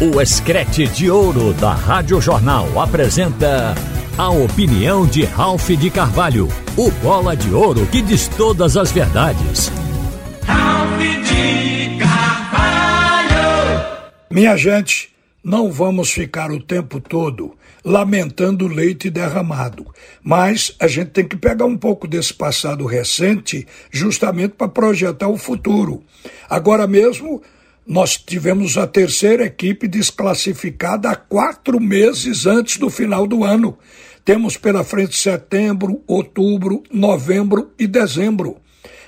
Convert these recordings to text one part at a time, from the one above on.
O Escrete de Ouro da Rádio Jornal apresenta a opinião de Ralph de Carvalho, o bola de ouro que diz todas as verdades. Ralph de Carvalho! Minha gente, não vamos ficar o tempo todo lamentando o leite derramado, mas a gente tem que pegar um pouco desse passado recente justamente para projetar o futuro. Agora mesmo, nós tivemos a terceira equipe desclassificada há quatro meses antes do final do ano. Temos pela frente setembro, outubro, novembro e dezembro.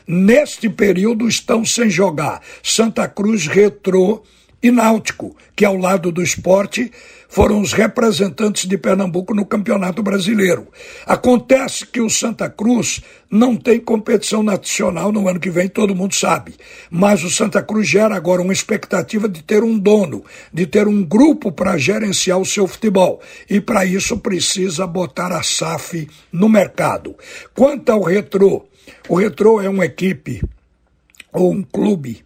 Neste período estão sem jogar Santa Cruz Retrô e Náutico, que ao lado do esporte foram os representantes de Pernambuco no Campeonato Brasileiro. Acontece que o Santa Cruz não tem competição nacional no ano que vem, todo mundo sabe. Mas o Santa Cruz gera agora uma expectativa de ter um dono, de ter um grupo para gerenciar o seu futebol. E para isso precisa botar a SAF no mercado. Quanto ao Retrô, o Retrô é uma equipe ou um clube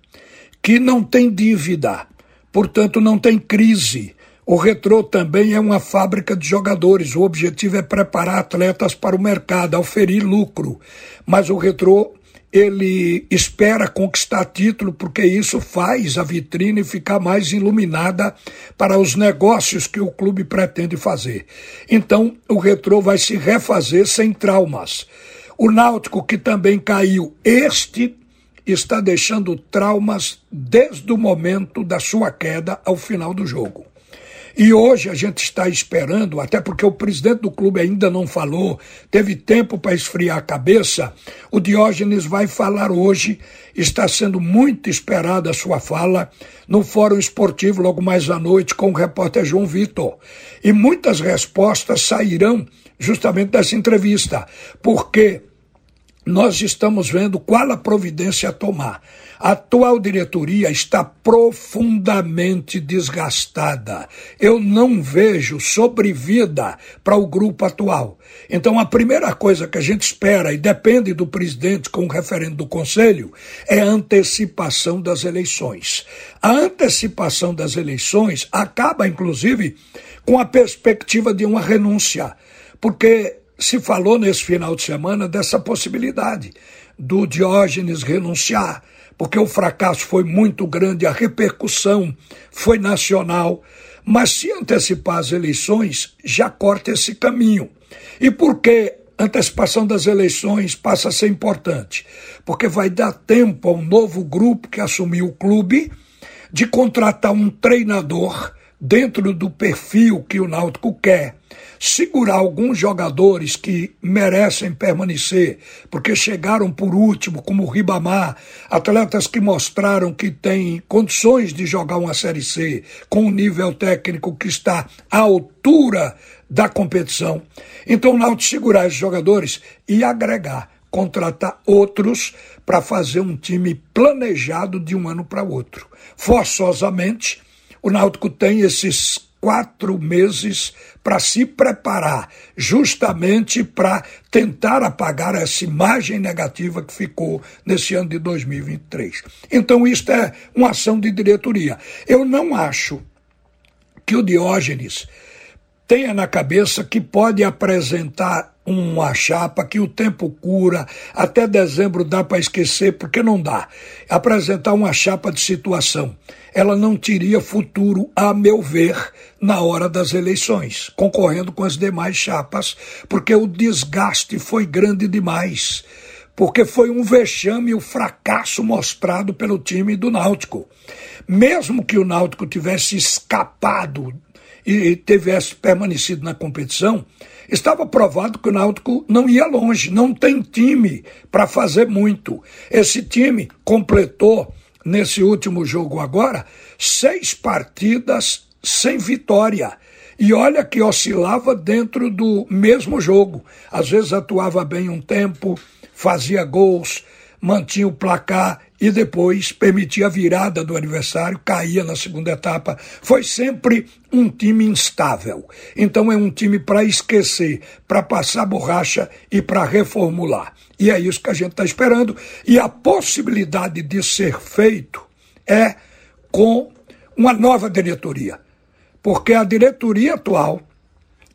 que não tem dívida portanto não tem crise. O Retrô também é uma fábrica de jogadores. O objetivo é preparar atletas para o mercado, oferir lucro. Mas o Retrô ele espera conquistar título porque isso faz a vitrine ficar mais iluminada para os negócios que o clube pretende fazer. Então, o Retrô vai se refazer sem traumas. O Náutico, que também caiu este está deixando traumas desde o momento da sua queda ao final do jogo. E hoje a gente está esperando, até porque o presidente do clube ainda não falou, teve tempo para esfriar a cabeça. O Diógenes vai falar hoje, está sendo muito esperada a sua fala no Fórum Esportivo logo mais à noite com o repórter João Vitor. E muitas respostas sairão justamente dessa entrevista, porque nós estamos vendo qual a providência a tomar. A atual diretoria está profundamente desgastada. Eu não vejo sobrevida para o grupo atual. Então, a primeira coisa que a gente espera, e depende do presidente com o referendo do Conselho, é a antecipação das eleições. A antecipação das eleições acaba, inclusive, com a perspectiva de uma renúncia. Porque se falou nesse final de semana dessa possibilidade do Diógenes renunciar, porque o fracasso foi muito grande, a repercussão foi nacional. Mas se antecipar as eleições, já corta esse caminho. E por que antecipação das eleições passa a ser importante? Porque vai dar tempo a um novo grupo que assumiu o clube de contratar um treinador dentro do perfil que o Náutico quer segurar alguns jogadores que merecem permanecer, porque chegaram por último, como o Ribamar, atletas que mostraram que têm condições de jogar uma Série C com um nível técnico que está à altura da competição. Então, o Náutico segurar esses jogadores e agregar, contratar outros para fazer um time planejado de um ano para outro. Forçosamente, o Náutico tem esses quatro meses para se preparar, justamente para tentar apagar essa imagem negativa que ficou nesse ano de 2023. Então, isto é uma ação de diretoria. Eu não acho que o Diógenes tenha na cabeça que pode apresentar uma chapa que o tempo cura, até dezembro dá para esquecer, porque não dá. Apresentar uma chapa de situação. Ela não teria futuro, a meu ver, na hora das eleições, concorrendo com as demais chapas, porque o desgaste foi grande demais. Porque foi um vexame o fracasso mostrado pelo time do Náutico. Mesmo que o Náutico tivesse escapado e tivesse permanecido na competição, estava provado que o Náutico não ia longe, não tem time para fazer muito. Esse time completou, nesse último jogo agora, seis partidas sem vitória. E olha que oscilava dentro do mesmo jogo. Às vezes atuava bem um tempo, fazia gols, mantinha o placar e depois permitia a virada do adversário, caía na segunda etapa. Foi sempre um time instável. Então é um time para esquecer, para passar borracha e para reformular. E é isso que a gente está esperando. E a possibilidade de ser feito é com uma nova diretoria porque a diretoria atual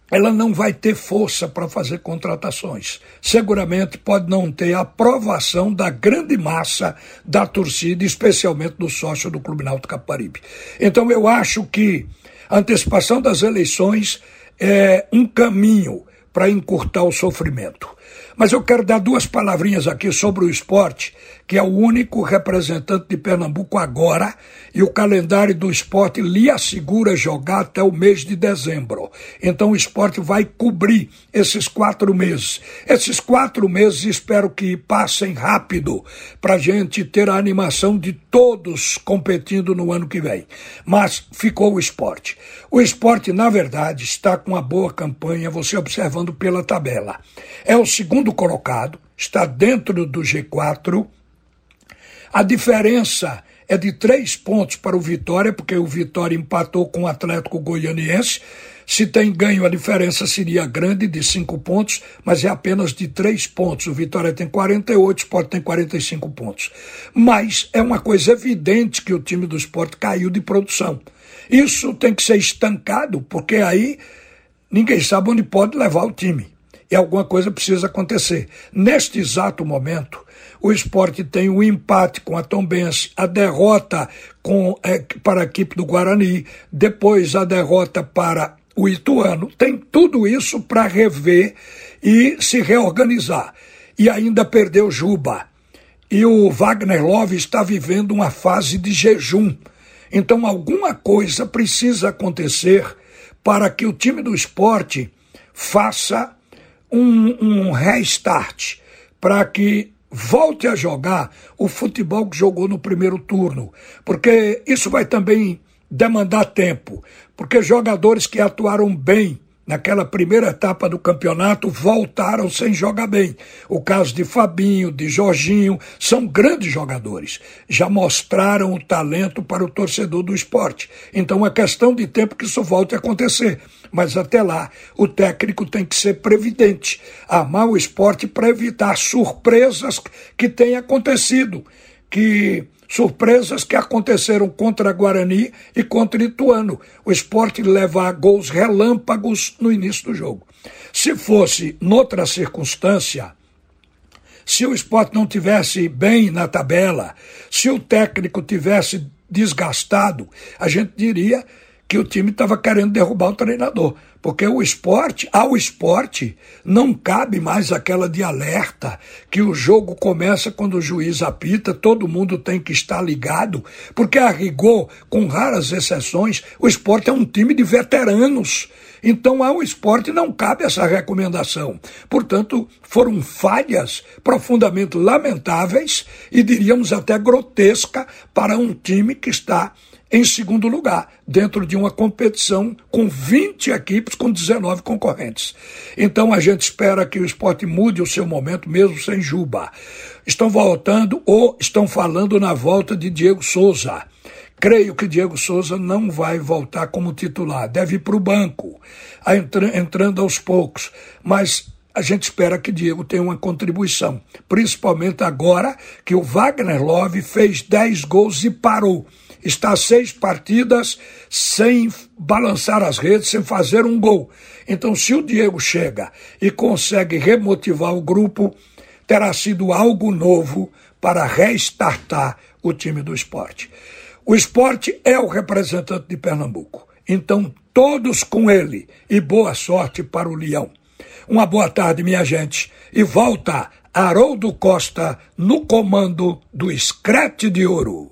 ela não vai ter força para fazer contratações. Seguramente pode não ter aprovação da grande massa da torcida, especialmente do sócio do Clube Náutico Caparibe. Então eu acho que a antecipação das eleições é um caminho para encurtar o sofrimento. Mas eu quero dar duas palavrinhas aqui sobre o esporte, que é o único representante de Pernambuco agora, e o calendário do esporte lhe assegura jogar até o mês de dezembro. Então o esporte vai cobrir esses quatro meses. Esses quatro meses espero que passem rápido, para gente ter a animação de todos competindo no ano que vem. Mas ficou o esporte. O esporte, na verdade, está com uma boa campanha, você observando pela tabela. É o segundo colocado, está dentro do G4. A diferença é de três pontos para o Vitória, porque o Vitória empatou com o Atlético Goianiense. Se tem ganho, a diferença seria grande, de cinco pontos, mas é apenas de três pontos. O Vitória tem 48, o Sport tem 45 pontos. Mas é uma coisa evidente que o time do Sport caiu de produção. Isso tem que ser estancado, porque aí ninguém sabe onde pode levar o time e alguma coisa precisa acontecer. Neste exato momento, o esporte tem o um empate com a Tombense, a derrota com, é, para a equipe do Guarani, depois a derrota para o Ituano. Tem tudo isso para rever e se reorganizar. E ainda perdeu Juba. E o Wagner Love está vivendo uma fase de jejum. Então, alguma coisa precisa acontecer para que o time do esporte faça um, um restart para que volte a jogar o futebol que jogou no primeiro turno, porque isso vai também demandar tempo, porque jogadores que atuaram bem naquela primeira etapa do campeonato, voltaram sem jogar bem. O caso de Fabinho, de Jorginho, são grandes jogadores. Já mostraram o talento para o torcedor do esporte. Então é questão de tempo que isso volte a acontecer. Mas até lá, o técnico tem que ser previdente, amar o esporte para evitar surpresas que têm acontecido. Que Surpresas que aconteceram contra Guarani e contra Ituano. O esporte leva a gols relâmpagos no início do jogo. Se fosse noutra circunstância, se o esporte não tivesse bem na tabela, se o técnico tivesse desgastado, a gente diria que o time estava querendo derrubar o treinador. Porque o esporte, ao esporte, não cabe mais aquela de alerta que o jogo começa quando o juiz apita, todo mundo tem que estar ligado, porque a rigor, com raras exceções, o esporte é um time de veteranos. Então, ao esporte não cabe essa recomendação. Portanto, foram falhas profundamente lamentáveis e diríamos até grotesca para um time que está em segundo lugar, dentro de uma competição com 20 equipes com 19 concorrentes. Então a gente espera que o esporte mude o seu momento, mesmo sem Juba. Estão voltando ou estão falando na volta de Diego Souza. Creio que Diego Souza não vai voltar como titular, deve ir para o banco, entrando aos poucos. Mas a gente espera que Diego tenha uma contribuição, principalmente agora que o Wagner Love fez 10 gols e parou está seis partidas sem balançar as redes, sem fazer um gol. Então, se o Diego chega e consegue remotivar o grupo, terá sido algo novo para restartar o time do esporte. O esporte é o representante de Pernambuco. Então, todos com ele e boa sorte para o Leão. Uma boa tarde, minha gente. E volta Haroldo Costa no comando do Escrete de Ouro.